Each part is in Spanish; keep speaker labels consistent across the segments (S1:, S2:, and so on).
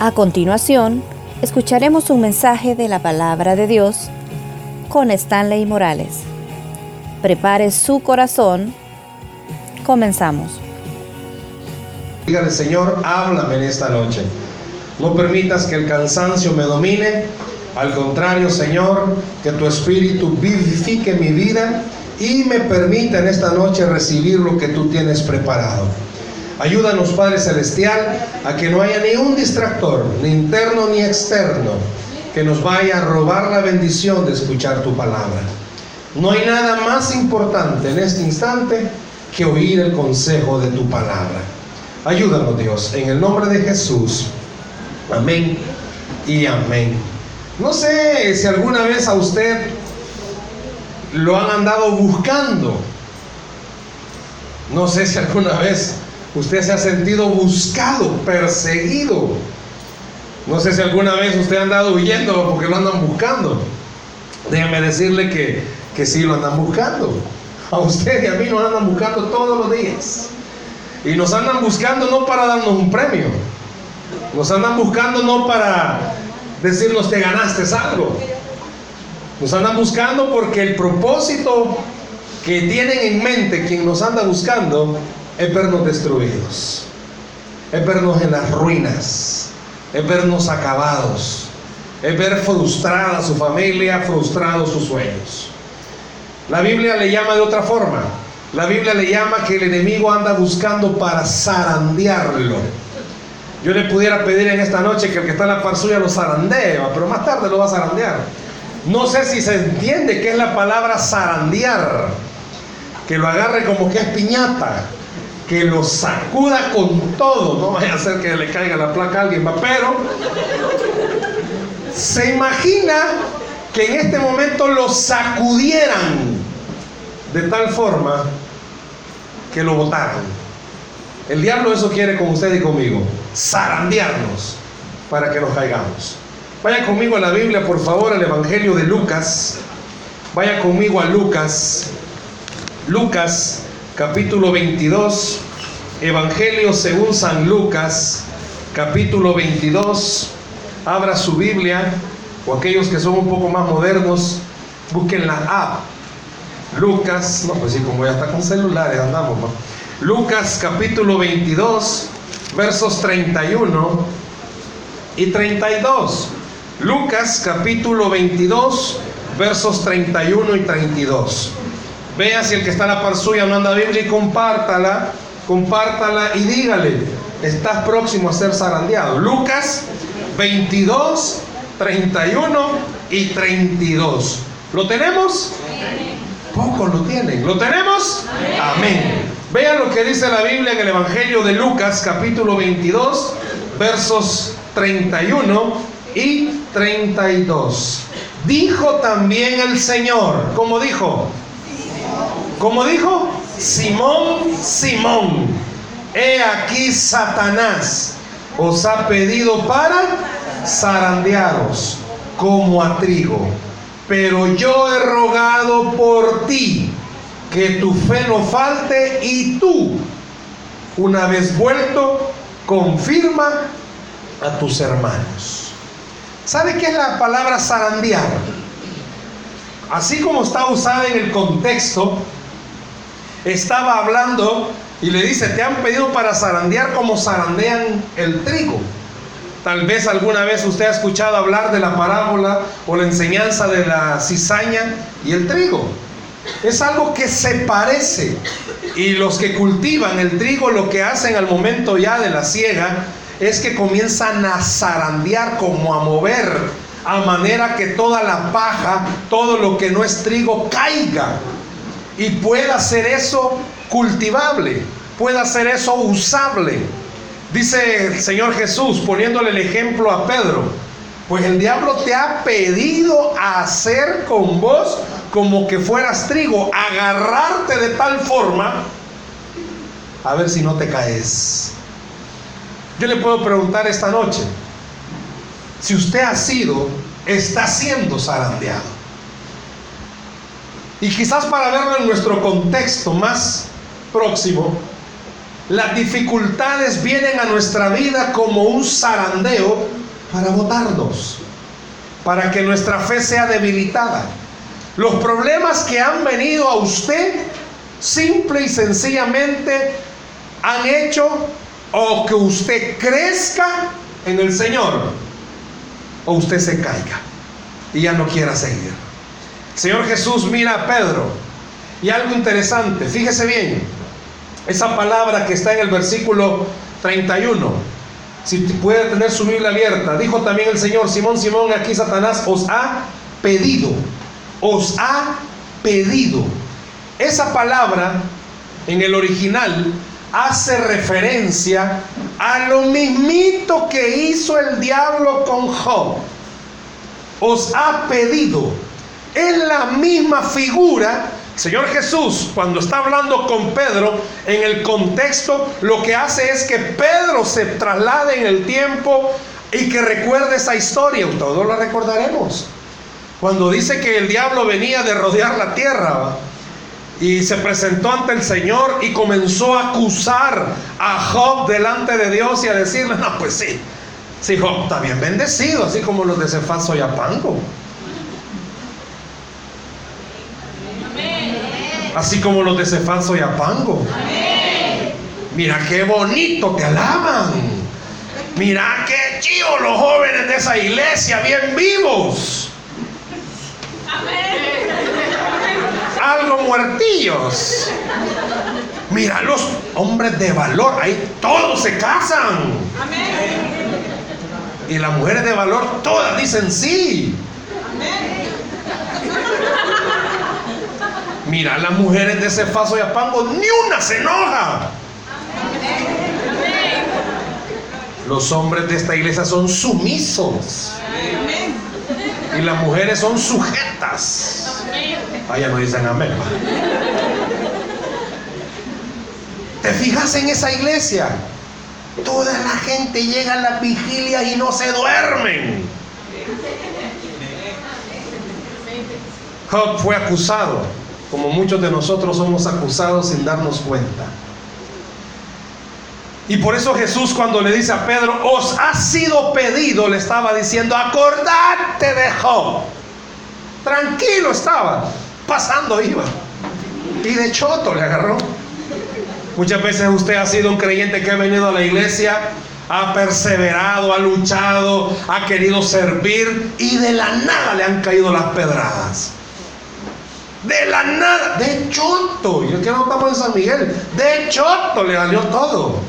S1: A continuación, escucharemos un mensaje de la palabra de Dios con Stanley Morales. Prepare su corazón. Comenzamos.
S2: Dígale, Señor, háblame en esta noche. No permitas que el cansancio me domine. Al contrario, Señor, que tu espíritu vivifique mi vida y me permita en esta noche recibir lo que tú tienes preparado. Ayúdanos, Padre Celestial, a que no haya ni un distractor, ni interno ni externo, que nos vaya a robar la bendición de escuchar tu palabra. No hay nada más importante en este instante que oír el consejo de tu palabra. Ayúdanos, Dios, en el nombre de Jesús. Amén y amén. No sé si alguna vez a usted lo han andado buscando. No sé si alguna vez usted se ha sentido buscado, perseguido. No sé si alguna vez usted ha andado huyendo porque lo andan buscando. Déjame decirle que, que sí lo andan buscando. A usted y a mí nos andan buscando todos los días. Y nos andan buscando no para darnos un premio. Nos andan buscando no para decirnos que ganaste algo. Nos andan buscando porque el propósito que tienen en mente quien nos anda buscando es vernos destruidos, es vernos en las ruinas, es vernos acabados, es ver frustrada su familia, frustrados sus sueños. La Biblia le llama de otra forma. La Biblia le llama que el enemigo anda buscando para zarandearlo. Yo le pudiera pedir en esta noche que el que está en la par suya lo zarandee, pero más tarde lo va a zarandear. No sé si se entiende qué es la palabra zarandear. Que lo agarre como que es piñata que lo sacuda con todo. No vaya a ser que le caiga la placa a alguien, pero se imagina que en este momento lo sacudieran de tal forma que lo botaran. El diablo eso quiere con usted y conmigo, zarandearnos para que nos caigamos. Vaya conmigo a la Biblia, por favor, al Evangelio de Lucas. Vaya conmigo a Lucas. Lucas capítulo 22, Evangelio según San Lucas, capítulo 22. Abra su Biblia, o aquellos que son un poco más modernos, busquen la app. Lucas, no, pues sí, como ya está con celulares, andamos. Lucas capítulo 22, versos 31 y 32. Lucas capítulo 22, versos 31 y 32. Vea si el que está en la par suya no anda Biblia y compártala, compártala y dígale, estás próximo a ser zarandeado. Lucas 22, 31 y 32. ¿Lo tenemos? Pocos lo tienen. ¿Lo tenemos? Amén. Vea lo que dice la Biblia en el Evangelio de Lucas capítulo 22, versos 31 y 32. Dijo también el Señor, como dijo, como dijo Simón, Simón, he aquí Satanás os ha pedido para zarandearos como a trigo. Pero yo he rogado por ti que tu fe no falte y tú, una vez vuelto, confirma a tus hermanos. ¿Sabe qué es la palabra zarandear? Así como está usada en el contexto, estaba hablando y le dice, te han pedido para zarandear como zarandean el trigo. Tal vez alguna vez usted ha escuchado hablar de la parábola o la enseñanza de la cizaña y el trigo. Es algo que se parece. Y los que cultivan el trigo lo que hacen al momento ya de la siega es que comienzan a zarandear como a mover a manera que toda la paja, todo lo que no es trigo caiga y pueda ser eso cultivable, pueda ser eso usable. Dice el Señor Jesús poniéndole el ejemplo a Pedro, pues el diablo te ha pedido hacer con vos como que fueras trigo, agarrarte de tal forma, a ver si no te caes. Yo le puedo preguntar esta noche, si usted ha sido, está siendo zarandeado. Y quizás para verlo en nuestro contexto más próximo, las dificultades vienen a nuestra vida como un zarandeo para botarnos, para que nuestra fe sea debilitada. Los problemas que han venido a usted, simple y sencillamente, han hecho o que usted crezca en el Señor o usted se caiga y ya no quiera seguir. Señor Jesús mira a Pedro y algo interesante, fíjese bien, esa palabra que está en el versículo 31, si puede tener su Biblia abierta, dijo también el Señor, Simón, Simón, aquí Satanás os ha pedido, os ha pedido. Esa palabra en el original hace referencia a lo mismito que hizo el diablo con Job. Os ha pedido. Es la misma figura. Señor Jesús, cuando está hablando con Pedro, en el contexto, lo que hace es que Pedro se traslade en el tiempo y que recuerde esa historia. Todos la recordaremos. Cuando dice que el diablo venía de rodear la tierra, y se presentó ante el Señor y comenzó a acusar a Job delante de Dios y a decirle, no, pues sí, sí, Job está bien bendecido, así como los de Cefaso y Apango. Así como los de Cefaso y Apango. Mira qué bonito te alaban. Mira qué chido los jóvenes de esa iglesia, bien vivos. Amén algo muertillos. Mira los hombres de valor, ahí todos se casan. Y las mujeres de valor todas dicen sí. Mira, las mujeres de ese faso y apango, ni una se enoja. Los hombres de esta iglesia son sumisos. Y las mujeres son sujetas. Allá no dicen amén. ¿Te fijas en esa iglesia? Toda la gente llega a la vigilia y no se duermen. Job fue acusado, como muchos de nosotros somos acusados sin darnos cuenta. Y por eso Jesús cuando le dice a Pedro, os ha sido pedido, le estaba diciendo, acordate de Job. Tranquilo estaba pasando iba. Y de choto le agarró. Muchas veces usted ha sido un creyente que ha venido a la iglesia, ha perseverado, ha luchado, ha querido servir y de la nada le han caído las pedradas. De la nada, de choto. Yo que no estamos en San Miguel, de choto le salió todo.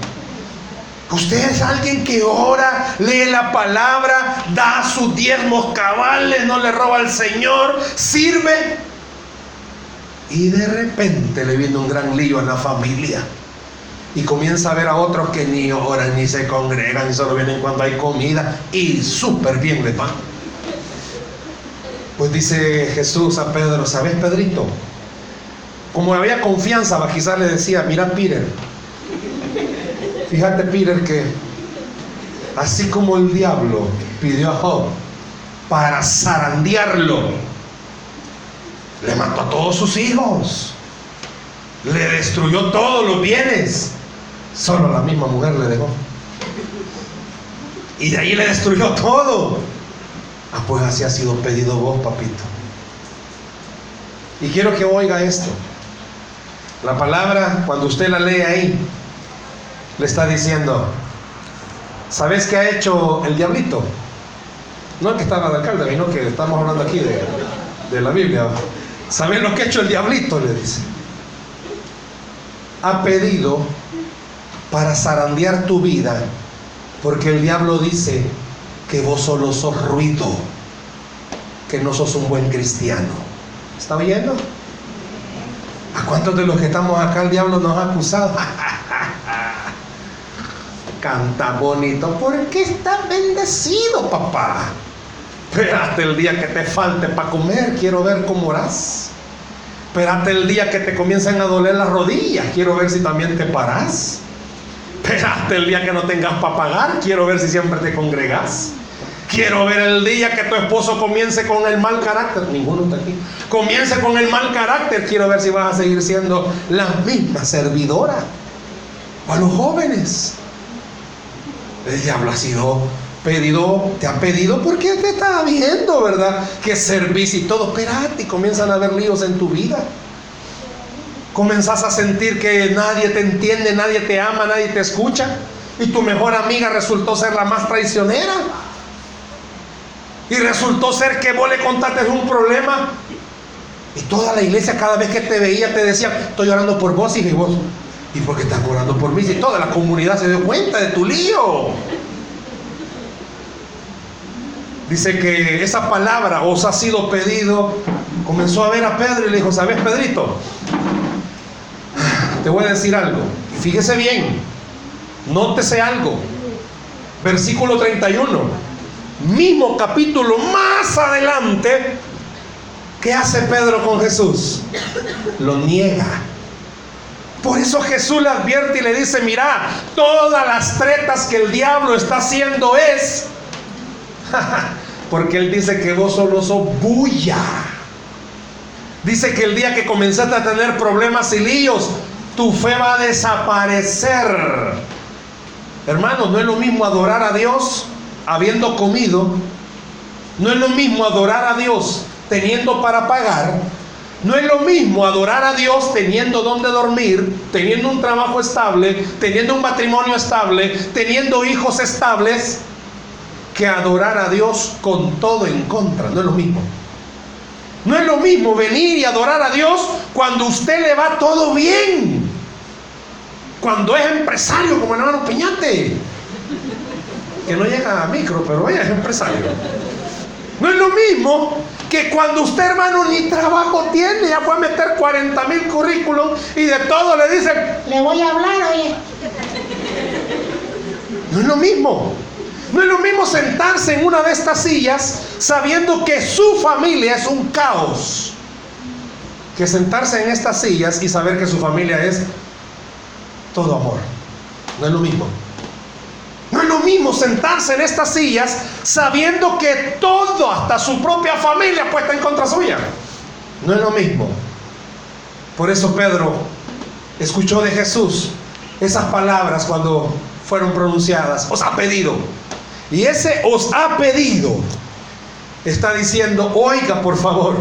S2: Usted es alguien que ora, lee la palabra, da sus diezmos cabales, no le roba al Señor, sirve y de repente le viene un gran lío en la familia. Y comienza a ver a otros que ni oran, ni se congregan, y solo vienen cuando hay comida. Y súper bien le van. Pues dice Jesús a Pedro, ¿sabes Pedrito? Como había confianza, quizás le decía, mira Peter, fíjate Peter que así como el diablo pidió a Job para zarandearlo, le mató a todos sus hijos. Le destruyó todos los bienes. Solo la misma mujer le dejó. Y de ahí le destruyó todo. Ah, pues así ha sido pedido vos, papito. Y quiero que oiga esto. La palabra, cuando usted la lee ahí, le está diciendo, ¿sabes qué ha hecho el diablito? No el que estaba de alcalde, sino que estamos hablando aquí de, de la Biblia. ¿Saben lo que ha hecho el diablito? Le dice. Ha pedido para zarandear tu vida, porque el diablo dice que vos solo sos ruido, que no sos un buen cristiano. ¿Está oyendo? ¿A cuántos de los que estamos acá el diablo nos ha acusado? Canta bonito, porque está bendecido, papá. Espérate el día que te falte para comer, quiero ver cómo harás. Espérate el día que te comiencen a doler las rodillas, quiero ver si también te parás. Espérate el día que no tengas para pagar, quiero ver si siempre te congregas. Quiero ver el día que tu esposo comience con el mal carácter. Ninguno está aquí. Comience con el mal carácter. Quiero ver si vas a seguir siendo la misma servidora. o a los jóvenes. El diablo ha sido pedido, te ha pedido porque te está viendo, ¿verdad? Que servís y todo. Espérate, y comienzan a haber líos en tu vida. Comenzás a sentir que nadie te entiende, nadie te ama, nadie te escucha. Y tu mejor amiga resultó ser la más traicionera. Y resultó ser que vos le contaste un problema. Y toda la iglesia cada vez que te veía te decía, estoy orando por vos y vos. ¿Y por qué estás orando por mí? Y toda la comunidad se dio cuenta de tu lío. Dice que esa palabra os ha sido pedido. Comenzó a ver a Pedro y le dijo, ¿sabes, Pedrito? Te voy a decir algo. Fíjese bien. Nótese algo. Versículo 31. Mismo capítulo más adelante. ¿Qué hace Pedro con Jesús? Lo niega. Por eso Jesús le advierte y le dice, mira, todas las tretas que el diablo está haciendo es Porque Él dice que vos solo sos bulla. Dice que el día que comenzaste a tener problemas y líos, tu fe va a desaparecer. Hermanos, no es lo mismo adorar a Dios habiendo comido. No es lo mismo adorar a Dios teniendo para pagar. No es lo mismo adorar a Dios teniendo donde dormir, teniendo un trabajo estable, teniendo un matrimonio estable, teniendo hijos estables que adorar a Dios con todo en contra. No es lo mismo. No es lo mismo venir y adorar a Dios cuando usted le va todo bien. Cuando es empresario como el hermano Piñate. Que no llega a micro, pero ella es empresario. No es lo mismo que cuando usted, hermano, ni trabajo tiene, ya fue a meter 40 mil currículums y de todo le dicen, le voy a hablar, oye. No es lo mismo. No es lo mismo sentarse en una de estas sillas sabiendo que su familia es un caos, que sentarse en estas sillas y saber que su familia es todo amor. No es lo mismo. No es lo mismo sentarse en estas sillas sabiendo que todo, hasta su propia familia, puesta en contra suya. No es lo mismo. Por eso Pedro escuchó de Jesús esas palabras cuando fueron pronunciadas. Os ha pedido y ese os ha pedido. Está diciendo, oiga por favor.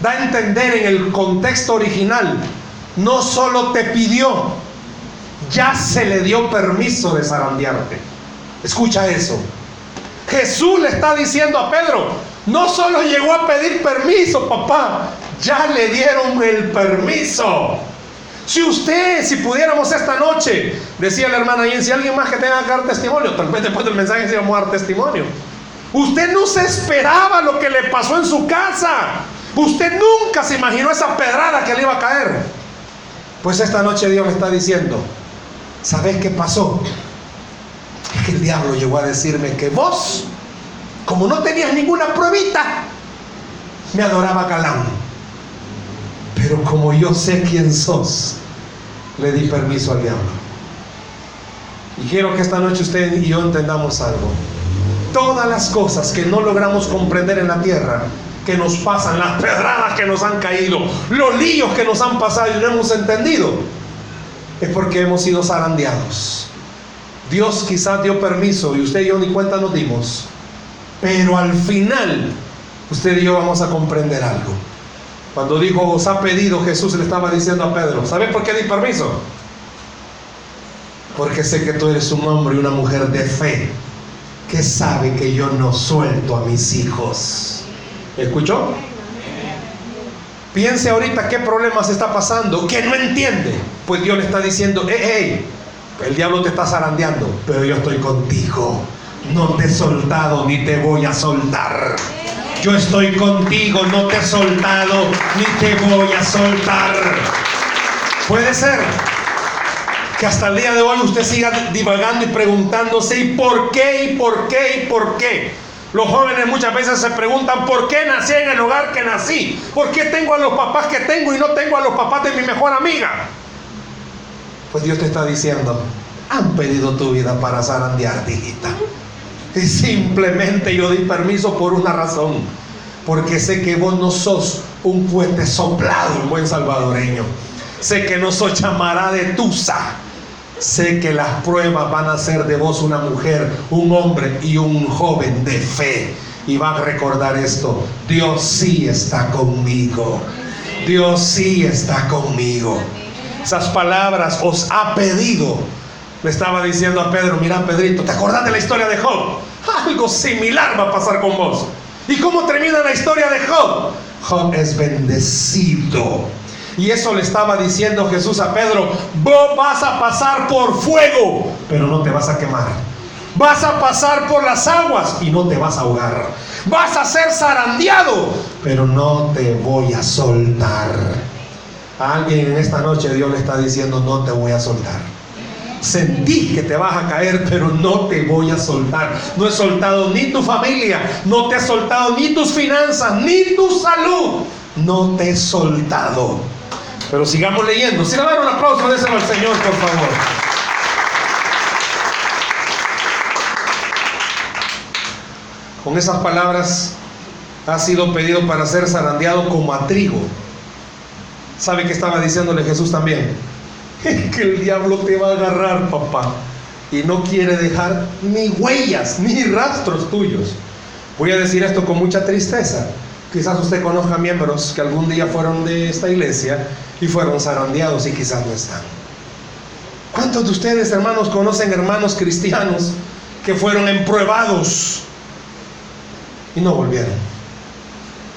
S2: Da a entender en el contexto original, no solo te pidió, ya se le dio permiso de zarandearte. Escucha eso. Jesús le está diciendo a Pedro, no solo llegó a pedir permiso, papá, ya le dieron el permiso. Si usted, si pudiéramos esta noche, decía la hermana y si alguien más que tenga que dar testimonio, tal vez después del mensaje se vamos a dar testimonio. Usted no se esperaba lo que le pasó en su casa. Usted nunca se imaginó esa pedrada que le iba a caer. Pues esta noche Dios le está diciendo, ¿sabes qué pasó? Es que el diablo llegó a decirme que vos, como no tenías ninguna pruebita, me adoraba Calán. Pero como yo sé quién sos, le di permiso al diablo. Y quiero que esta noche usted y yo entendamos algo. Todas las cosas que no logramos comprender en la tierra, que nos pasan, las pedradas que nos han caído, los líos que nos han pasado y no hemos entendido, es porque hemos sido zarandeados. Dios quizás dio permiso y usted y yo ni cuenta nos dimos. Pero al final, usted y yo vamos a comprender algo. Cuando dijo, os ha pedido, Jesús le estaba diciendo a Pedro, ¿sabes por qué di permiso? Porque sé que tú eres un hombre y una mujer de fe que sabe que yo no suelto a mis hijos. ¿Escuchó? Piense ahorita qué problemas está pasando, que no entiende. Pues Dios le está diciendo, hey, hey, el diablo te está zarandeando, pero yo estoy contigo. No te he soltado ni te voy a soltar. Yo estoy contigo, no te he soltado ni te voy a soltar. Puede ser que hasta el día de hoy usted siga divagando y preguntándose ¿y por qué? ¿y por qué? ¿y por qué? Los jóvenes muchas veces se preguntan ¿por qué nací en el hogar que nací? ¿Por qué tengo a los papás que tengo y no tengo a los papás de mi mejor amiga? Pues Dios te está diciendo, han pedido tu vida para zarandearte, hijita. Y simplemente yo di permiso por una razón. Porque sé que vos no sos un puente soplado, un buen salvadoreño. Sé que no soy chamará de tusa. Sé que las pruebas van a ser de vos una mujer, un hombre y un joven de fe. Y va a recordar esto. Dios sí está conmigo. Dios sí está conmigo. Esas palabras os ha pedido. Le estaba diciendo a Pedro, mira Pedrito, ¿te acordás de la historia de Job? Algo similar va a pasar con vos. ¿Y cómo termina la historia de Job? Job es bendecido. Y eso le estaba diciendo Jesús a Pedro, vos vas a pasar por fuego, pero no te vas a quemar. Vas a pasar por las aguas y no te vas a ahogar. Vas a ser zarandeado, pero no te voy a soltar. Alguien en esta noche Dios le está diciendo, no te voy a soltar. Sentí que te vas a caer, pero no te voy a soltar. No he soltado ni tu familia, no te he soltado ni tus finanzas, ni tu salud. No te he soltado. Pero sigamos leyendo. Si le dan un aplauso, déselo al Señor, por favor. Con esas palabras ha sido pedido para ser zarandeado como a trigo. ¿Sabe qué estaba diciéndole Jesús también? que el diablo te va a agarrar, papá. Y no quiere dejar ni huellas, ni rastros tuyos. Voy a decir esto con mucha tristeza. Quizás usted conozca miembros que algún día fueron de esta iglesia y fueron zarandeados y quizás no están. ¿Cuántos de ustedes, hermanos, conocen hermanos cristianos que fueron empruebados y no volvieron?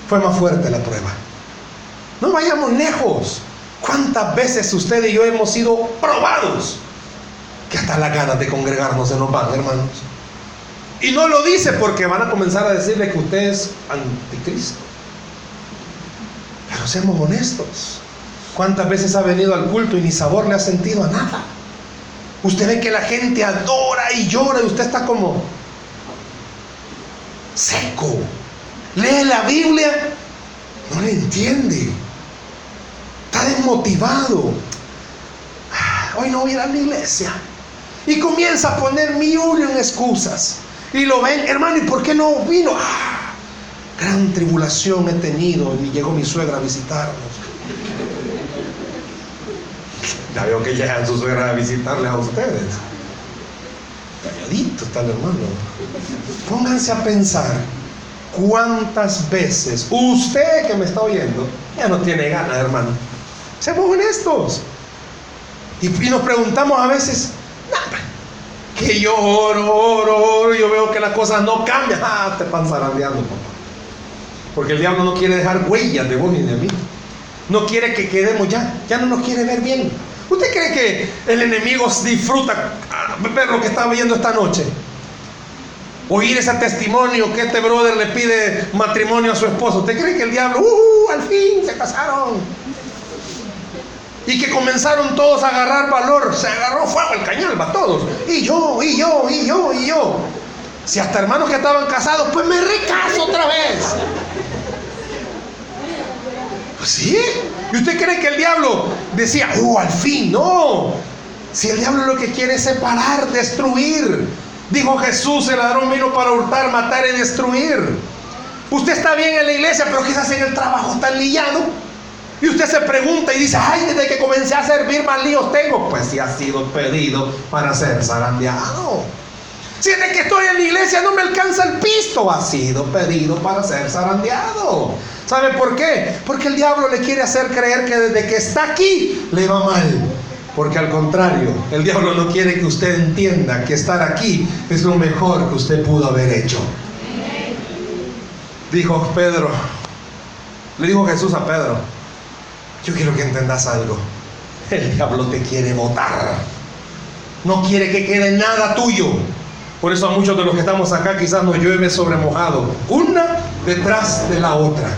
S2: Fue más fuerte la prueba. No vayamos lejos. ¿Cuántas veces usted y yo hemos sido probados? Que hasta las ganas de congregarnos se nos van, hermanos. Y no lo dice porque van a comenzar a decirle que usted es anticristo. Pero seamos honestos. ¿Cuántas veces ha venido al culto y ni sabor le ha sentido a nada? Usted ve que la gente adora y llora y usted está como seco. Lee la Biblia, no le entiende. Está desmotivado. Ah, hoy no voy a ir a la iglesia. Y comienza a poner mil en excusas. Y lo ven, hermano, ¿y por qué no vino? Gran tribulación he tenido y llegó mi suegra a visitarnos. Ya veo que llegan su suegra a visitarle a ustedes. Calladito está el hermano. Pónganse a pensar cuántas veces usted que me está oyendo ya no tiene ganas, hermano. Seamos honestos. Y, y nos preguntamos a veces, que yo oro, oro, oro, yo veo que las cosas no cambian. Ah, te pan zarandeando, papá. Porque el diablo no quiere dejar huellas de vos ni de mí. No quiere que quedemos ya, ya no nos quiere ver bien. ¿Usted cree que el enemigo disfruta ah, ver lo que está viendo esta noche? Oír ese testimonio que este brother le pide matrimonio a su esposo. ¿Usted cree que el diablo, uh, al fin se casaron? Y que comenzaron todos a agarrar valor. Se agarró fuego el cañal, va todos. Y yo, y yo, y yo, y yo. Si hasta hermanos que estaban casados, pues me recaso otra vez. Pues sí. ¿Y usted cree que el diablo decía, uh, al fin? No. Si el diablo lo que quiere es separar, destruir. Dijo Jesús, el ladrón vino para hurtar, matar y destruir. Usted está bien en la iglesia, pero quizás en el trabajo está liado. Y usted se pregunta y dice, ay, desde que comencé a servir más líos tengo. Pues si ha sido pedido para ser zarandeado. Si desde que estoy en la iglesia no me alcanza el pisto, ha sido pedido para ser zarandeado. ¿Sabe por qué? Porque el diablo le quiere hacer creer que desde que está aquí le va mal. Porque al contrario, el diablo no quiere que usted entienda que estar aquí es lo mejor que usted pudo haber hecho. Dijo Pedro, le dijo Jesús a Pedro, yo quiero que entendas algo. El diablo te quiere votar. No quiere que quede nada tuyo. Por eso a muchos de los que estamos acá quizás nos llueve sobre mojado. Una detrás de la otra.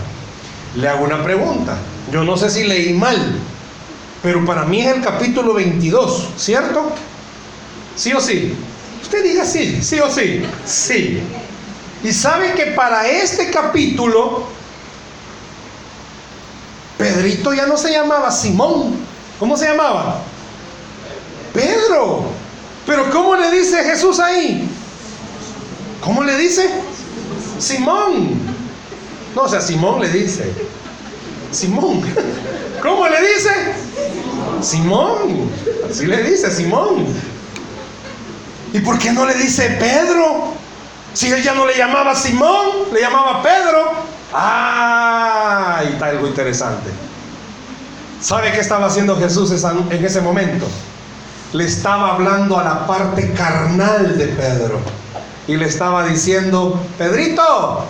S2: Le hago una pregunta. Yo no sé si leí mal, pero para mí es el capítulo 22, ¿cierto? ¿Sí o sí? Usted diga sí, sí o sí. Sí. Y sabe que para este capítulo Pedrito ya no se llamaba Simón. ¿Cómo se llamaba? Pedro. Pero ¿cómo le dice Jesús ahí? ¿Cómo le dice? Simón. No, o sea, Simón le dice. Simón. ¿Cómo le dice? Simón. Así le dice Simón. ¿Y por qué no le dice Pedro? Si él ya no le llamaba Simón, le llamaba Pedro. Ah, y está algo interesante. ¿Sabe qué estaba haciendo Jesús en ese momento? Le estaba hablando a la parte carnal de Pedro. Y le estaba diciendo, Pedrito,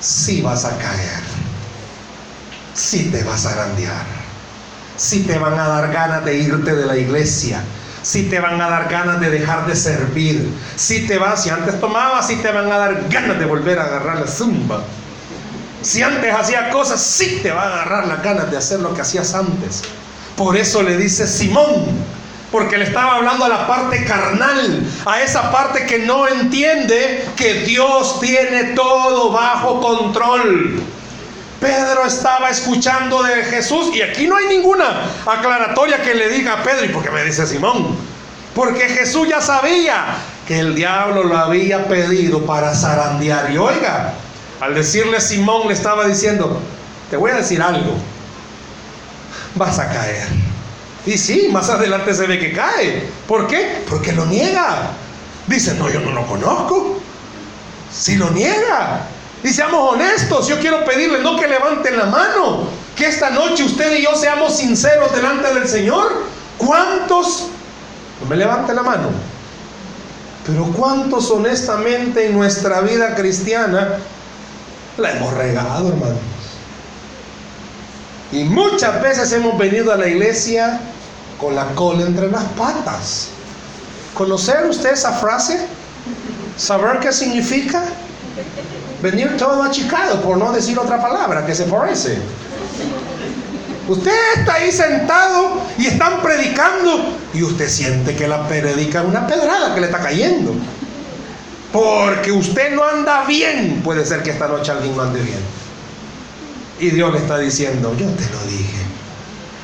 S2: si vas a caer, si te vas a arandear, si te van a dar ganas de irte de la iglesia, si te van a dar ganas de dejar de servir, si te vas, si antes tomabas, si te van a dar ganas de volver a agarrar la zumba. Si antes hacía cosas, sí te va a agarrar las ganas de hacer lo que hacías antes. Por eso le dice Simón, porque le estaba hablando a la parte carnal, a esa parte que no entiende que Dios tiene todo bajo control. Pedro estaba escuchando de Jesús y aquí no hay ninguna aclaratoria que le diga a Pedro, ¿y por qué me dice Simón? Porque Jesús ya sabía que el diablo lo había pedido para zarandear. Y oiga, al decirle Simón le estaba diciendo, te voy a decir algo, vas a caer. Y sí, más adelante se ve que cae. ¿Por qué? Porque lo niega. Dice, no, yo no lo conozco. Si lo niega. Y seamos honestos, yo quiero pedirle no que levanten la mano, que esta noche usted y yo seamos sinceros delante del Señor. ¿Cuántos? No me levanten la mano. Pero ¿cuántos honestamente en nuestra vida cristiana la hemos regado, hermanos? Y muchas veces hemos venido a la iglesia con la cola entre las patas. ¿Conocer usted esa frase? ¿Saber qué significa? Venir todo achicado, por no decir otra palabra que se parece. Usted está ahí sentado y están predicando y usted siente que la predica una pedrada que le está cayendo. Porque usted no anda bien. Puede ser que esta noche alguien no ande bien. Y Dios le está diciendo, yo te lo dije.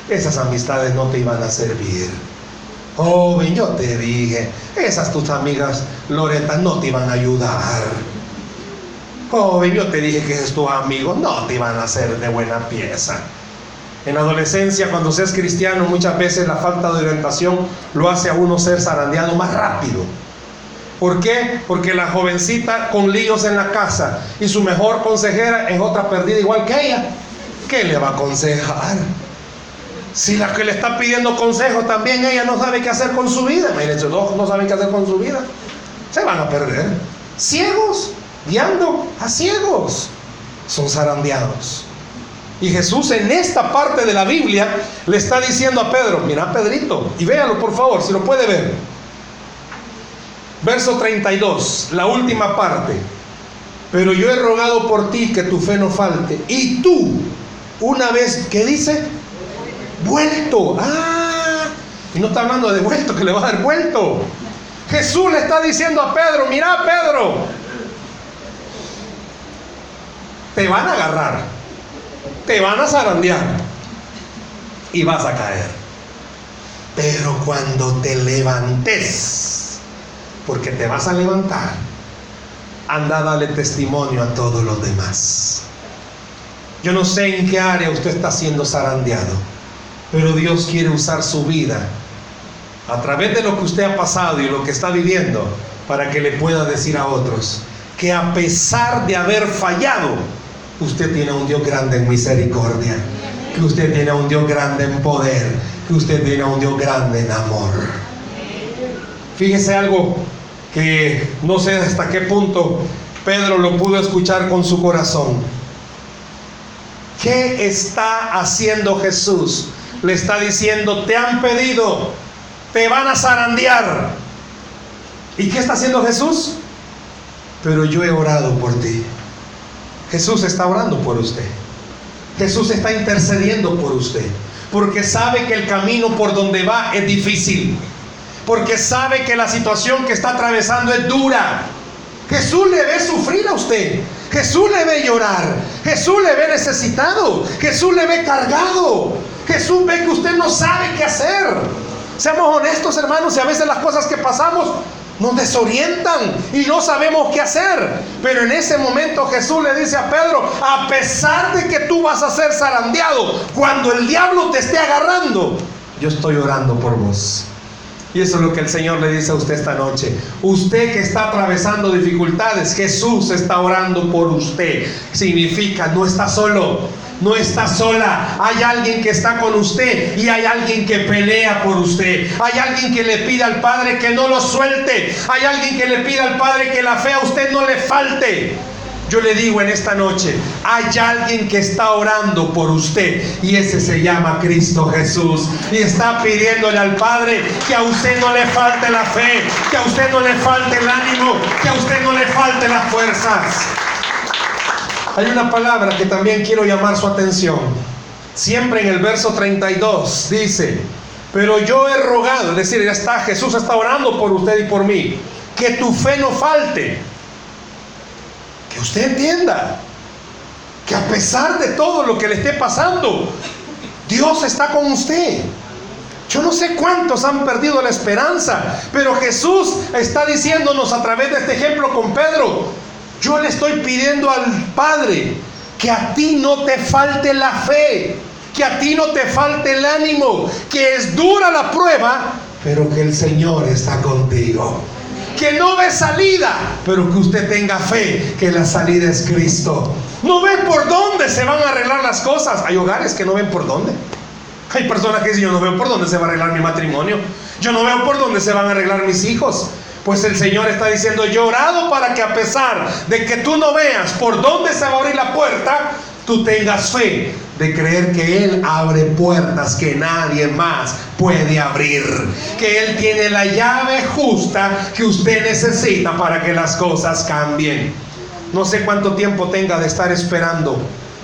S2: Esas amistades no te iban a servir. Joven, yo te dije, esas tus amigas Loreta no te iban a ayudar. Joven, yo te dije que esos tus amigos no te iban a hacer de buena pieza. En la adolescencia, cuando seas cristiano, muchas veces la falta de orientación lo hace a uno ser zarandeado más rápido. ¿Por qué? Porque la jovencita con líos en la casa y su mejor consejera es otra perdida igual que ella. ¿Qué le va a aconsejar? Si la que le está pidiendo consejo también ella no sabe qué hacer con su vida. Imagínense, dos no saben qué hacer con su vida. Se van a perder. Ciegos, guiando a ciegos. Son zarandeados. Y Jesús en esta parte de la Biblia le está diciendo a Pedro, mira Pedrito, y véalo por favor, si lo puede ver. Verso 32, la última parte. Pero yo he rogado por ti que tu fe no falte. Y tú, una vez que dice, vuelto. Ah, y no está hablando de vuelto, que le va a dar vuelto. Jesús le está diciendo a Pedro, mira Pedro, te van a agarrar, te van a zarandear y vas a caer. Pero cuando te levantes, porque te vas a levantar, anda a darle testimonio a todos los demás. Yo no sé en qué área usted está siendo zarandeado pero Dios quiere usar su vida a través de lo que usted ha pasado y lo que está viviendo para que le pueda decir a otros que a pesar de haber fallado, usted tiene un Dios grande en misericordia, que usted tiene un Dios grande en poder, que usted tiene un Dios grande en amor. Fíjese algo que no sé hasta qué punto Pedro lo pudo escuchar con su corazón. ¿Qué está haciendo Jesús? Le está diciendo, te han pedido, te van a zarandear. ¿Y qué está haciendo Jesús? Pero yo he orado por ti. Jesús está orando por usted. Jesús está intercediendo por usted. Porque sabe que el camino por donde va es difícil. Porque sabe que la situación que está atravesando es dura. Jesús le ve sufrir a usted. Jesús le ve llorar. Jesús le ve necesitado. Jesús le ve cargado. Jesús ve que usted no sabe qué hacer. Seamos honestos, hermanos, y a veces las cosas que pasamos nos desorientan y no sabemos qué hacer. Pero en ese momento Jesús le dice a Pedro, a pesar de que tú vas a ser zarandeado, cuando el diablo te esté agarrando, yo estoy orando por vos. Y eso es lo que el Señor le dice a usted esta noche. Usted que está atravesando dificultades, Jesús está orando por usted. Significa, no está solo no está sola. Hay alguien que está con usted y hay alguien que pelea por usted. Hay alguien que le pide al Padre que no lo suelte. Hay alguien que le pide al Padre que la fe a usted no le falte. Yo le digo en esta noche, hay alguien que está orando por usted y ese se llama Cristo Jesús. Y está pidiéndole al Padre que a usted no le falte la fe, que a usted no le falte el ánimo, que a usted no le falte las fuerzas. Hay una palabra que también quiero llamar su atención. Siempre en el verso 32 dice, pero yo he rogado, es decir, ya está, Jesús está orando por usted y por mí, que tu fe no falte. Que usted entienda que a pesar de todo lo que le esté pasando, Dios está con usted. Yo no sé cuántos han perdido la esperanza, pero Jesús está diciéndonos a través de este ejemplo con Pedro, yo le estoy pidiendo al Padre que a ti no te falte la fe, que a ti no te falte el ánimo, que es dura la prueba, pero que el Señor está contigo. Que no ve salida, pero que usted tenga fe, que la salida es Cristo. No ve por dónde se van a arreglar las cosas. Hay hogares que no ven por dónde. Hay personas que dicen, yo no veo por dónde se va a arreglar mi matrimonio. Yo no veo por dónde se van a arreglar mis hijos. Pues el Señor está diciendo, llorado para que a pesar de que tú no veas por dónde se va a abrir la puerta, tú tengas fe de creer que Él abre puertas que nadie más puede abrir. Que Él tiene la llave justa que usted necesita para que las cosas cambien. No sé cuánto tiempo tenga de estar esperando.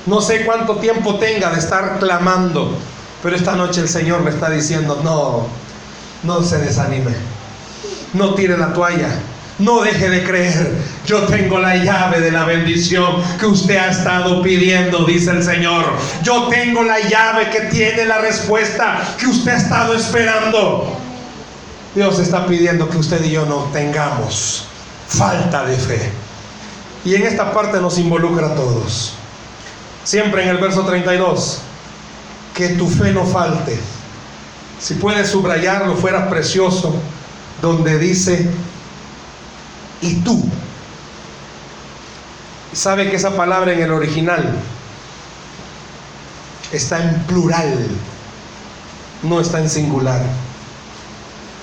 S2: No sé cuánto tiempo tenga de estar clamando. Pero esta noche el Señor me está diciendo, no, no se desanime no tire la toalla. No deje de creer. Yo tengo la llave de la bendición que usted ha estado pidiendo, dice el Señor. Yo tengo la llave que tiene la respuesta que usted ha estado esperando. Dios está pidiendo que usted y yo no tengamos falta de fe. Y en esta parte nos involucra a todos. Siempre en el verso 32, que tu fe no falte. Si puedes subrayarlo, fuera precioso donde dice, y tú. ¿Sabe que esa palabra en el original está en plural, no está en singular?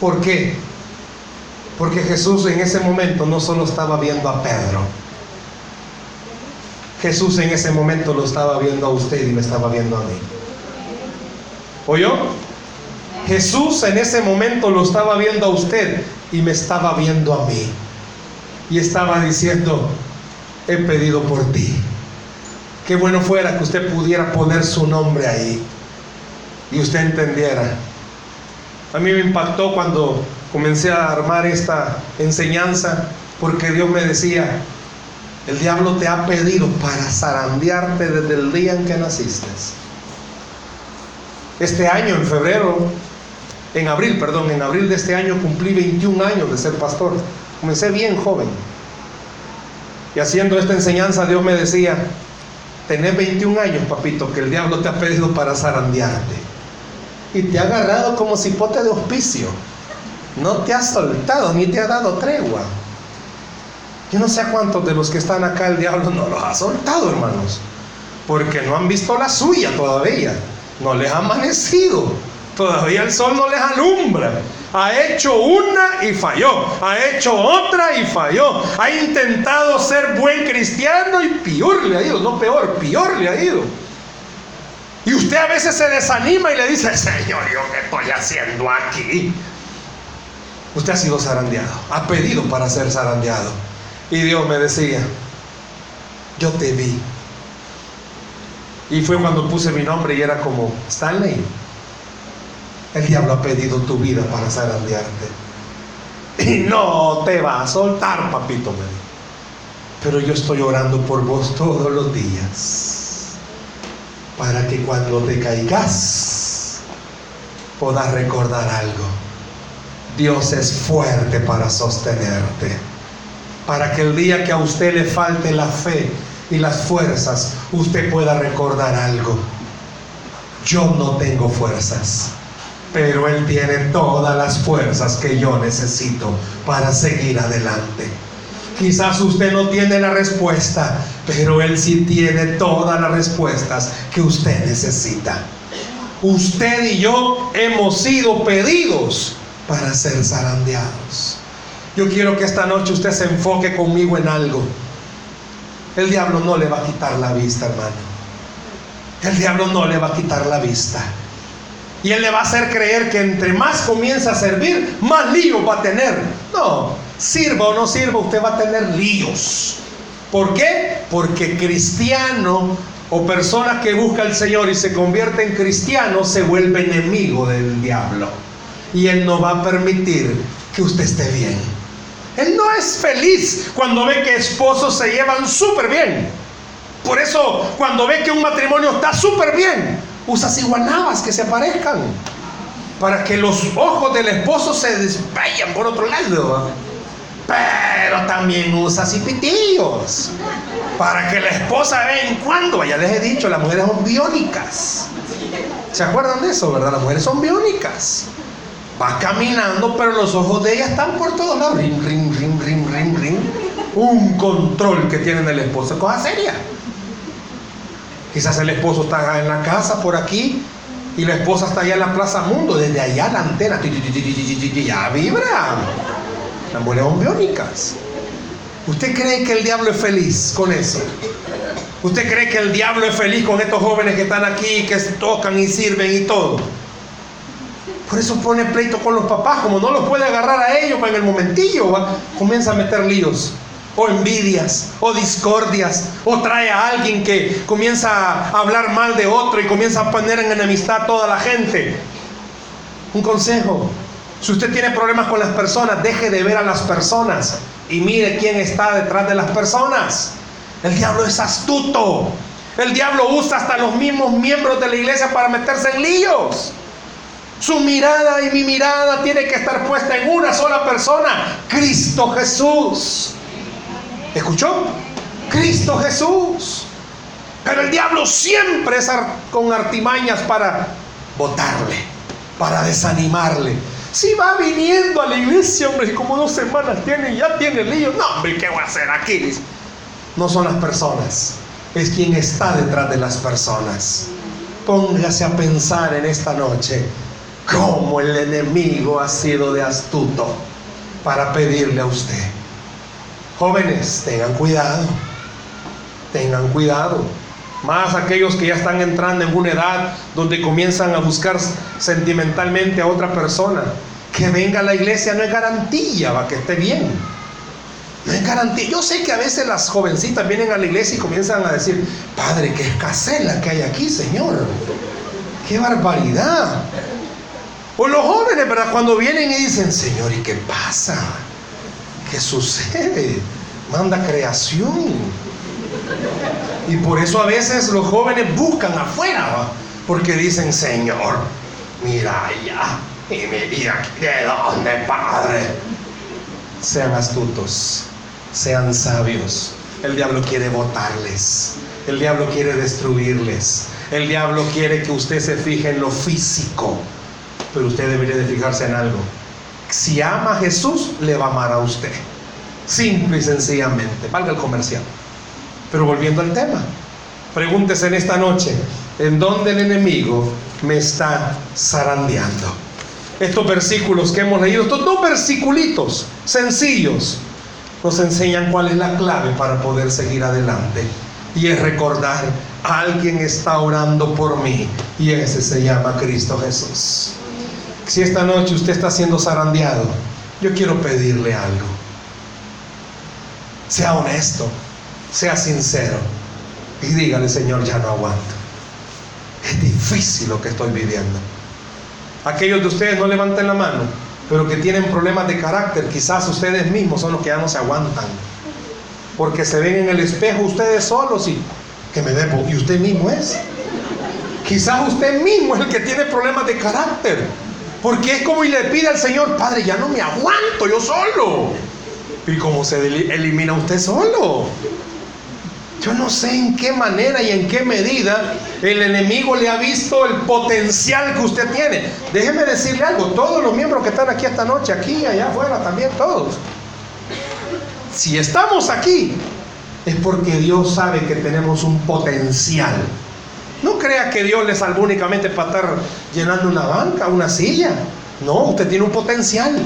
S2: ¿Por qué? Porque Jesús en ese momento no solo estaba viendo a Pedro, Jesús en ese momento lo estaba viendo a usted y me estaba viendo a mí. ¿Oyó? Jesús en ese momento lo estaba viendo a usted y me estaba viendo a mí. Y estaba diciendo, he pedido por ti. Qué bueno fuera que usted pudiera poner su nombre ahí y usted entendiera. A mí me impactó cuando comencé a armar esta enseñanza porque Dios me decía, el diablo te ha pedido para zarandearte desde el día en que naciste. Este año, en febrero, en abril, perdón, en abril de este año cumplí 21 años de ser pastor. Comencé bien joven. Y haciendo esta enseñanza Dios me decía, tenés 21 años, papito, que el diablo te ha pedido para zarandearte. Y te ha agarrado como cipote de hospicio. No te ha soltado ni te ha dado tregua. Yo no sé a cuántos de los que están acá el diablo no los ha soltado, hermanos. Porque no han visto la suya todavía. No les ha amanecido. Todavía el sol no les alumbra. Ha hecho una y falló. Ha hecho otra y falló. Ha intentado ser buen cristiano y peor le ha ido. No peor, peor le ha ido. Y usted a veces se desanima y le dice, Señor, ¿yo qué estoy haciendo aquí? Usted ha sido zarandeado. Ha pedido para ser zarandeado. Y Dios me decía, yo te vi. Y fue cuando puse mi nombre y era como, Stanley, el diablo ha pedido tu vida para zarandearte. Y no te va a soltar, papito. Pero yo estoy orando por vos todos los días. Para que cuando te caigas, puedas recordar algo. Dios es fuerte para sostenerte. Para que el día que a usted le falte la fe y las fuerzas, usted pueda recordar algo. Yo no tengo fuerzas, pero Él tiene todas las fuerzas que yo necesito para seguir adelante. Quizás usted no tiene la respuesta, pero Él sí tiene todas las respuestas que usted necesita. Usted y yo hemos sido pedidos para ser zarandeados. Yo quiero que esta noche usted se enfoque conmigo en algo. El diablo no le va a quitar la vista, hermano. El diablo no le va a quitar la vista. Y él le va a hacer creer que entre más comienza a servir, más líos va a tener. No, sirva o no sirva, usted va a tener líos. ¿Por qué? Porque cristiano o persona que busca al Señor y se convierte en cristiano se vuelve enemigo del diablo. Y él no va a permitir que usted esté bien. Él no es feliz cuando ve que esposos se llevan súper bien. Por eso cuando ve que un matrimonio está súper bien, usa ciguanabas que se aparezcan. Para que los ojos del esposo se desvayan por otro lado. Pero también usa cipitillos. Para que la esposa vea en cuando. Ya les he dicho, las mujeres son biónicas. ¿Se acuerdan de eso, verdad? Las mujeres son biónicas. Va caminando, pero los ojos de ella están por todos lados. Ring, ring, ring, ring, ring, ring. Un control que tiene el esposo. Cosa seria. Quizás el esposo está en la casa por aquí y la esposa está allá en la Plaza Mundo. Desde allá la antena ya vibra. Las mujeres son. ¿Usted cree que el diablo es feliz con eso? ¿Usted cree que el diablo es feliz con estos jóvenes que están aquí, que tocan y sirven y todo? Por eso pone pleito con los papás, como no los puede agarrar a ellos en el momentillo, comienza a meter líos o envidias, o discordias, o trae a alguien que comienza a hablar mal de otro y comienza a poner en enemistad a toda la gente. Un consejo, si usted tiene problemas con las personas, deje de ver a las personas y mire quién está detrás de las personas. El diablo es astuto. El diablo usa hasta los mismos miembros de la iglesia para meterse en líos. Su mirada y mi mirada tiene que estar puesta en una sola persona, Cristo Jesús. ¿Escuchó? Cristo Jesús. Pero el diablo siempre es con artimañas para votarle, para desanimarle. Si va viniendo a la iglesia, hombre, como dos semanas tiene, ya tiene lío. No, hombre, ¿qué voy a hacer aquí? No son las personas, es quien está detrás de las personas. Póngase a pensar en esta noche cómo el enemigo ha sido de astuto para pedirle a usted Jóvenes, tengan cuidado, tengan cuidado. Más aquellos que ya están entrando en una edad donde comienzan a buscar sentimentalmente a otra persona. Que venga a la iglesia no es garantía para que esté bien. No es garantía. Yo sé que a veces las jovencitas vienen a la iglesia y comienzan a decir, Padre, qué escasez la que hay aquí, Señor. Qué barbaridad. O los jóvenes, ¿verdad? Cuando vienen y dicen, Señor, ¿y qué pasa? ¿Qué sucede? Manda creación. Y por eso a veces los jóvenes buscan afuera, porque dicen, Señor, mira allá, y mira de dónde, Padre. Sean astutos, sean sabios. El diablo quiere botarles, el diablo quiere destruirles, el diablo quiere que usted se fije en lo físico, pero usted debería de fijarse en algo si ama a Jesús, le va a amar a usted. Simple y sencillamente. Valga el comercial. Pero volviendo al tema, pregúntese en esta noche, ¿en dónde el enemigo me está zarandeando? Estos versículos que hemos leído, estos dos versiculitos sencillos, nos enseñan cuál es la clave para poder seguir adelante. Y es recordar, alguien está orando por mí y ese se llama Cristo Jesús. Si esta noche usted está siendo zarandeado, yo quiero pedirle algo. Sea honesto, sea sincero y dígale, Señor, ya no aguanto. Es difícil lo que estoy viviendo. Aquellos de ustedes no levanten la mano, pero que tienen problemas de carácter, quizás ustedes mismos son los que ya no se aguantan. Porque se ven en el espejo ustedes solos y que me debo, y usted mismo es. Quizás usted mismo es el que tiene problemas de carácter Porque es como y le pide al Señor, Padre, ya no me aguanto yo solo. ¿Y cómo se elimina usted solo? Yo no sé en qué manera y en qué medida el enemigo le ha visto el potencial que usted tiene. Déjeme decirle algo, todos los miembros que están aquí esta noche, aquí, allá afuera también, todos. Si estamos aquí, es porque Dios sabe que tenemos un potencial. No crea que Dios le salvó únicamente para estar llenando una banca, una silla. No, usted tiene un potencial.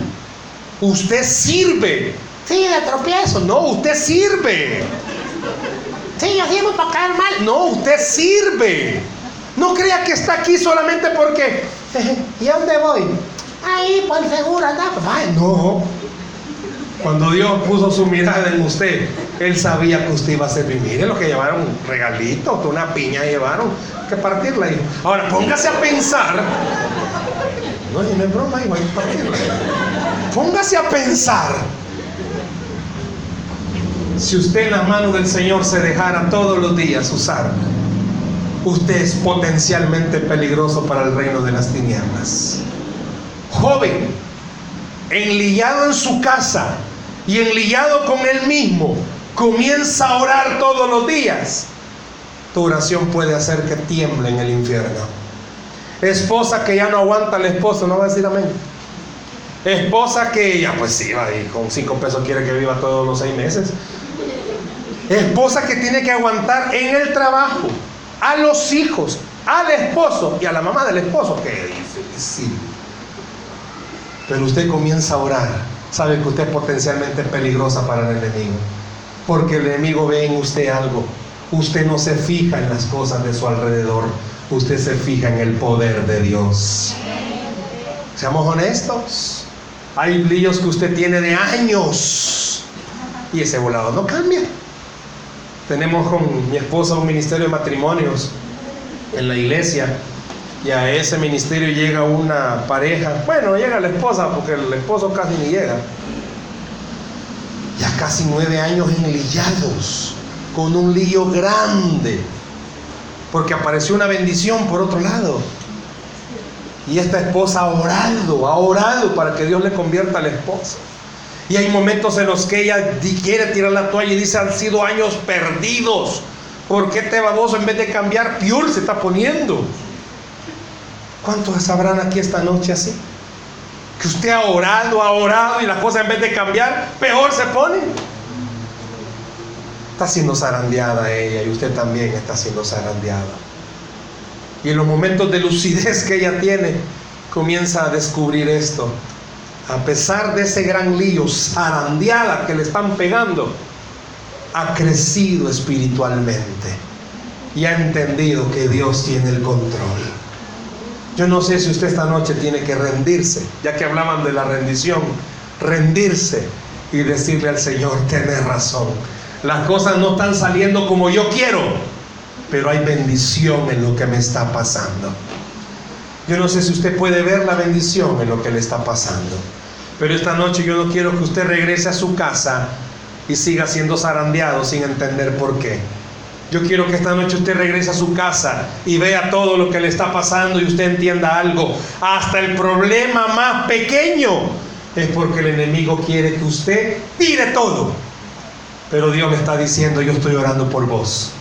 S2: Usted sirve. Sí, de tropiezo. No, usted sirve. Sí, yo para caer mal. No, usted sirve. No crea que está aquí solamente porque. ¿Y a dónde voy? Ahí, por seguro, no. Cuando Dios puso su mirada en usted, Él sabía que usted iba a servir. Mire lo que llevaron, un regalito, una piña llevaron, que partirla. Ahora, póngase a pensar. No, no es broma, igual partirla. Póngase a pensar. Si usted en las manos del Señor se dejara todos los días usar, usted es potencialmente peligroso para el reino de las tinieblas. Joven, enlillado en su casa, y enliado con él mismo, comienza a orar todos los días, tu oración puede hacer que tiemble en el infierno. Esposa que ya no aguanta al esposo, no va a decir amén. Esposa que ya pues sí, va y con cinco pesos quiere que viva todos los seis meses. Esposa que tiene que aguantar en el trabajo, a los hijos, al esposo y a la mamá del esposo. Qué difícil. Pero usted comienza a orar sabe que usted es potencialmente peligrosa para el enemigo. Porque el enemigo ve en usted algo. Usted no se fija en las cosas de su alrededor. Usted se fija en el poder de Dios. Seamos honestos. Hay brillos que usted tiene de años. Y ese volado no cambia. Tenemos con mi esposa un ministerio de matrimonios en la iglesia y a ese ministerio llega una pareja, bueno, llega la esposa, porque el esposo casi ni llega. Ya casi nueve años enlillados, con un lío grande, porque apareció una bendición por otro lado. Y esta esposa ha orado, ha orado para que Dios le convierta a la esposa. Y hay momentos en los que ella quiere tirar la toalla y dice, han sido años perdidos. ¿Por qué baboso en vez de cambiar, pior se está poniendo? ¿Cuántos sabrán aquí esta noche así? Que usted ha orado, ha orado y la cosa en vez de cambiar, peor se pone. Está siendo zarandeada ella y usted también está siendo zarandeada. Y en los momentos de lucidez que ella tiene, comienza a descubrir esto. A pesar de ese gran lío, zarandeada que le están pegando, ha crecido espiritualmente y ha entendido que Dios tiene el control. Yo no sé si usted esta noche tiene que rendirse, ya que hablaban de la rendición, rendirse y decirle al Señor, tenés razón. Las cosas no están saliendo como yo quiero, pero hay bendición en lo que me está pasando. Yo no sé si usted puede ver la bendición en lo que le está pasando, pero esta noche yo no quiero que usted regrese a su casa y siga siendo zarandeado sin entender por qué. Yo quiero que esta noche usted regrese a su casa y vea todo lo que le está pasando y usted entienda algo. Hasta el problema más pequeño es porque el enemigo quiere que usted tire todo. Pero Dios le está diciendo, yo estoy orando por vos.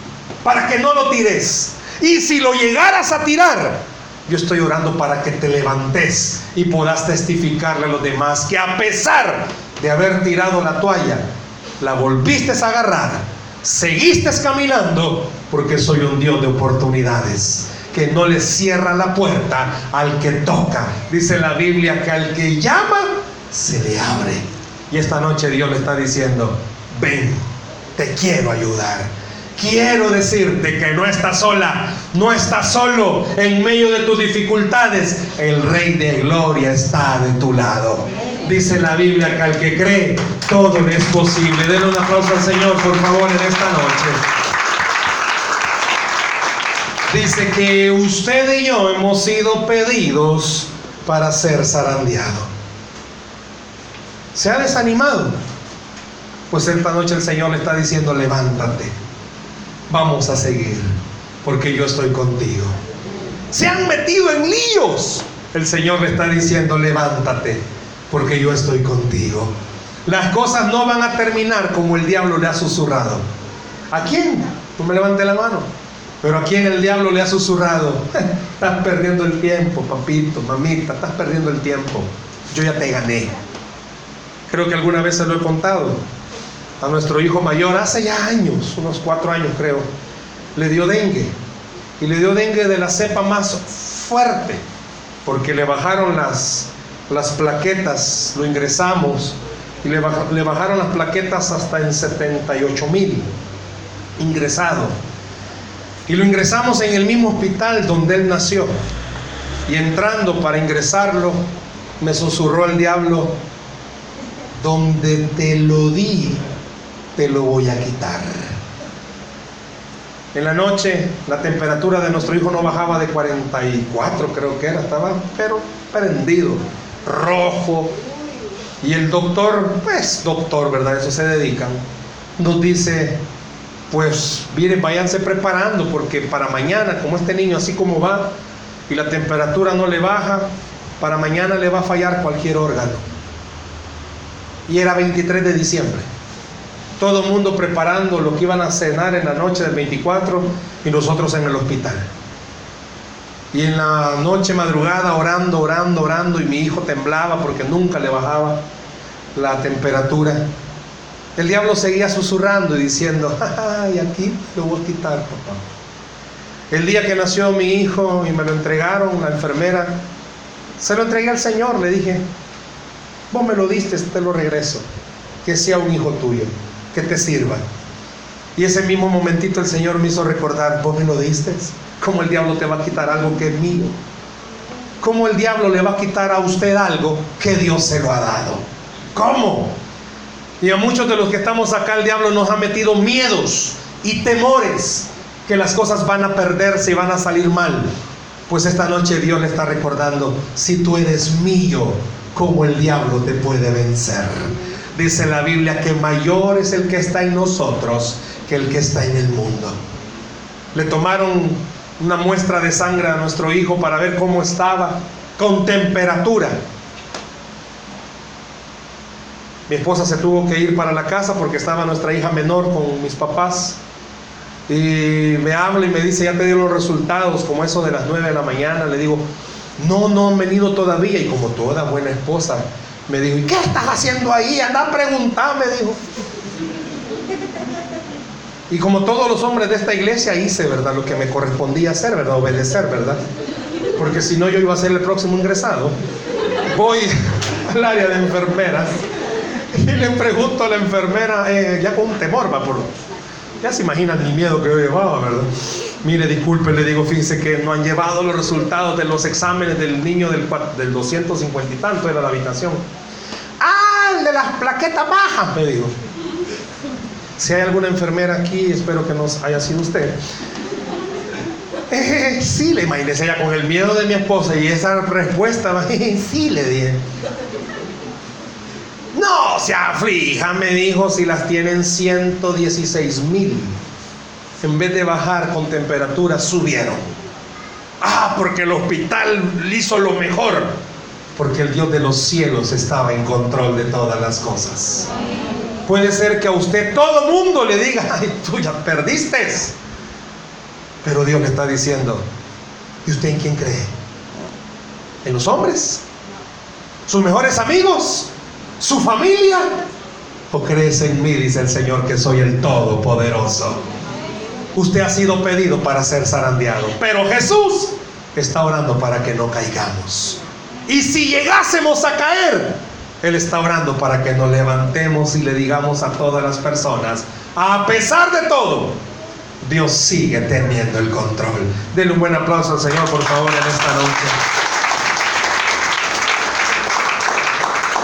S2: Para que no lo tires. Y si lo llegaras a tirar, yo estoy orando para que te levantes y puedas testificarle a los demás que a pesar de haber tirado la toalla, la volviste a agarrar seguiste caminando porque soy un Dios de oportunidades que no le cierra la puerta al que toca. Dice la Biblia que al que llama, se le abre. Y esta noche Dios le está diciendo, ven, te quiero ayudar. Quiero decirte que no estás sola, no estás solo en medio de tus dificultades. El Rey de Gloria está de tu lado. Dice la Biblia que al que cree, todo le es posible. Denle un aplauso al Señor, por favor, en esta noche. Dice que usted y yo hemos sido pedidos para ser zarandeados. ¿Se ha desanimado? Pues esta noche el Señor le está diciendo, levántate, vamos a seguir, porque yo estoy contigo. Se han metido en líos el Señor le está diciendo, levántate, porque yo estoy contigo. Las cosas no van a terminar como el diablo le ha susurrado. ¿A quién? Tú me levante la mano. Pero a quién el diablo le ha susurrado. estás perdiendo el tiempo, papito, mamita, estás perdiendo el tiempo. Yo ya te gané. Creo que alguna vez se lo he contado. A nuestro hijo mayor, hace ya años, unos cuatro años creo, le dio dengue. Y le dio dengue de la cepa más fuerte, porque le bajaron las, las plaquetas, lo ingresamos y le, bajaron las plaquetas hasta en 78 mil ingresado. Y lo ingresamos en el mismo hospital donde él nació. Y entrando para ingresarlo, me susurró el diablo, donde te lo di, te lo voy a quitar. En la noche la temperatura de nuestro hijo no bajaba de 44, creo que era, estaba pero prendido, rojo. Y el doctor, pues doctor, ¿verdad? Eso se dedican, nos dice, pues miren, váyanse preparando porque para mañana, como este niño así como va y la temperatura no le baja, para mañana le va a fallar cualquier órgano. Y era 23 de diciembre. Todo el mundo preparando lo que iban a cenar en la noche del 24 y nosotros en el hospital. Y en la noche madrugada orando, orando, orando y mi hijo temblaba porque nunca le bajaba la temperatura. El diablo seguía susurrando y diciendo, ay, aquí lo voy a quitar, papá. El día que nació mi hijo y me lo entregaron, la enfermera, se lo entregué al Señor, le dije, vos me lo diste, te lo regreso, que sea un hijo tuyo, que te sirva. Y ese mismo momentito el Señor me hizo recordar, vos me lo diste, ¿cómo el diablo te va a quitar algo que es mío? ¿Cómo el diablo le va a quitar a usted algo que Dios se lo ha dado? ¿Cómo? Y a muchos de los que estamos acá el diablo nos ha metido miedos y temores que las cosas van a perderse y van a salir mal. Pues esta noche Dios le está recordando, si tú eres mío, ¿cómo el diablo te puede vencer? Dice la Biblia que mayor es el que está en nosotros que el que está en el mundo. Le tomaron una muestra de sangre a nuestro hijo para ver cómo estaba, con temperatura. Mi esposa se tuvo que ir para la casa porque estaba nuestra hija menor con mis papás. Y me habla y me dice, ya te dio los resultados, como eso de las 9 de la mañana. Le digo, no, no han venido todavía. Y como toda buena esposa, me dijo, ¿y qué estás haciendo ahí? Anda a preguntar, me dijo. Y como todos los hombres de esta iglesia hice, ¿verdad? Lo que me correspondía hacer, ¿verdad? Obedecer, ¿verdad? Porque si no yo iba a ser el próximo ingresado. Voy al área de enfermeras y le pregunto a la enfermera, eh, ya con un temor, va por... Ya se imaginan el miedo que yo llevaba, ¿verdad? Mire, disculpe, le digo, fíjense que no han llevado los resultados de los exámenes del niño del, del 250 y tanto, era la habitación. Ah, el de las plaquetas bajas, me dijo. Si hay alguna enfermera aquí, espero que no haya sido usted. Eh, sí, le imaginé con el miedo de mi esposa y esa respuesta, sí, le dije. No se aflija, me dijo, si las tienen 116 mil. En vez de bajar con temperatura, subieron. Ah, porque el hospital hizo lo mejor. Porque el Dios de los cielos estaba en control de todas las cosas. Puede ser que a usted todo mundo le diga, ay, tú ya perdiste. Pero Dios le está diciendo, ¿y usted en quién cree? ¿En los hombres? ¿Sus mejores amigos? su familia? ¿O crees en mí, dice el Señor, que soy el Todopoderoso? Usted ha sido pedido para ser zarandeado, pero Jesús está orando para que no caigamos. Y si llegásemos a caer, Él está orando para que nos levantemos y le digamos a todas las personas, a pesar de todo, Dios sigue teniendo el control. Denle un buen aplauso al Señor, por favor, en esta noche.